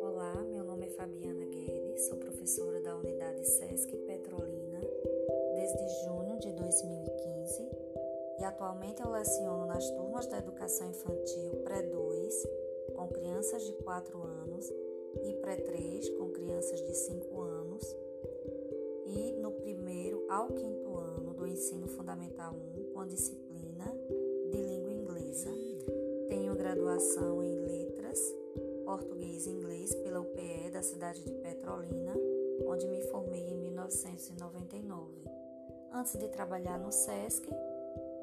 Olá, meu nome é Fabiana Guedes, sou professora da unidade SESC Petrolina desde junho de 2015 e atualmente eu leciono nas turmas da educação infantil pré-2 com crianças de 4 anos e pré-3 com crianças de 5 anos e no primeiro ao quinto ano do ensino fundamental 1 com a disciplina graduação em letras, português e inglês pela UPE da cidade de Petrolina, onde me formei em 1999. Antes de trabalhar no SESC,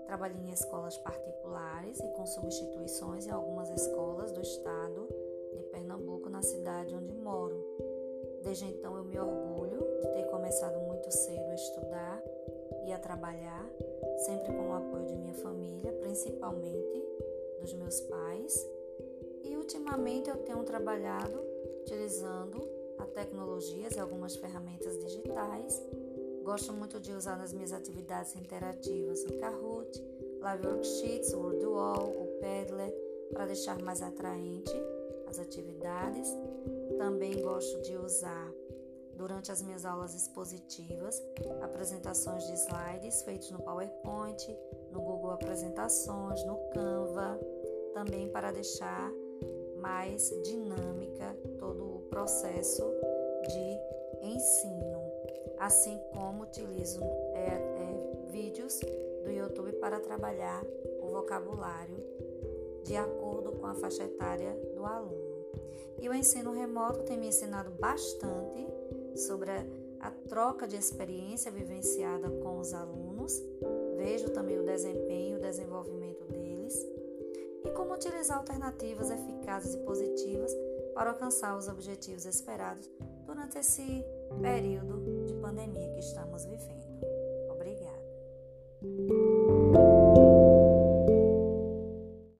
trabalhei em escolas particulares e com substituições em algumas escolas do estado de Pernambuco, na cidade onde moro. Desde então eu me orgulho de ter começado muito cedo a estudar e a trabalhar, sempre com o apoio de minha família, principalmente dos meus pais. E ultimamente eu tenho trabalhado utilizando a tecnologias e algumas ferramentas digitais. Gosto muito de usar nas minhas atividades interativas o Kahoot, Live Worksheets, o Wordwall, o Padlet, para deixar mais atraente as atividades. Também gosto de usar durante as minhas aulas expositivas apresentações de slides feitos no PowerPoint, no Google Apresentações, no Canva, também para deixar mais dinâmica todo o processo de ensino, assim como utilizo é, é, vídeos do YouTube para trabalhar o vocabulário de acordo com a faixa etária do aluno. E o ensino remoto tem me ensinado bastante sobre a, a troca de experiência vivenciada com os alunos, vejo também o desempenho e o desenvolvimento deles e como utilizar alternativas eficazes e positivas para alcançar os objetivos esperados durante esse período de pandemia que estamos vivendo.